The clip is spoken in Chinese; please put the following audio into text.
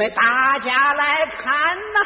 为大家来看呐。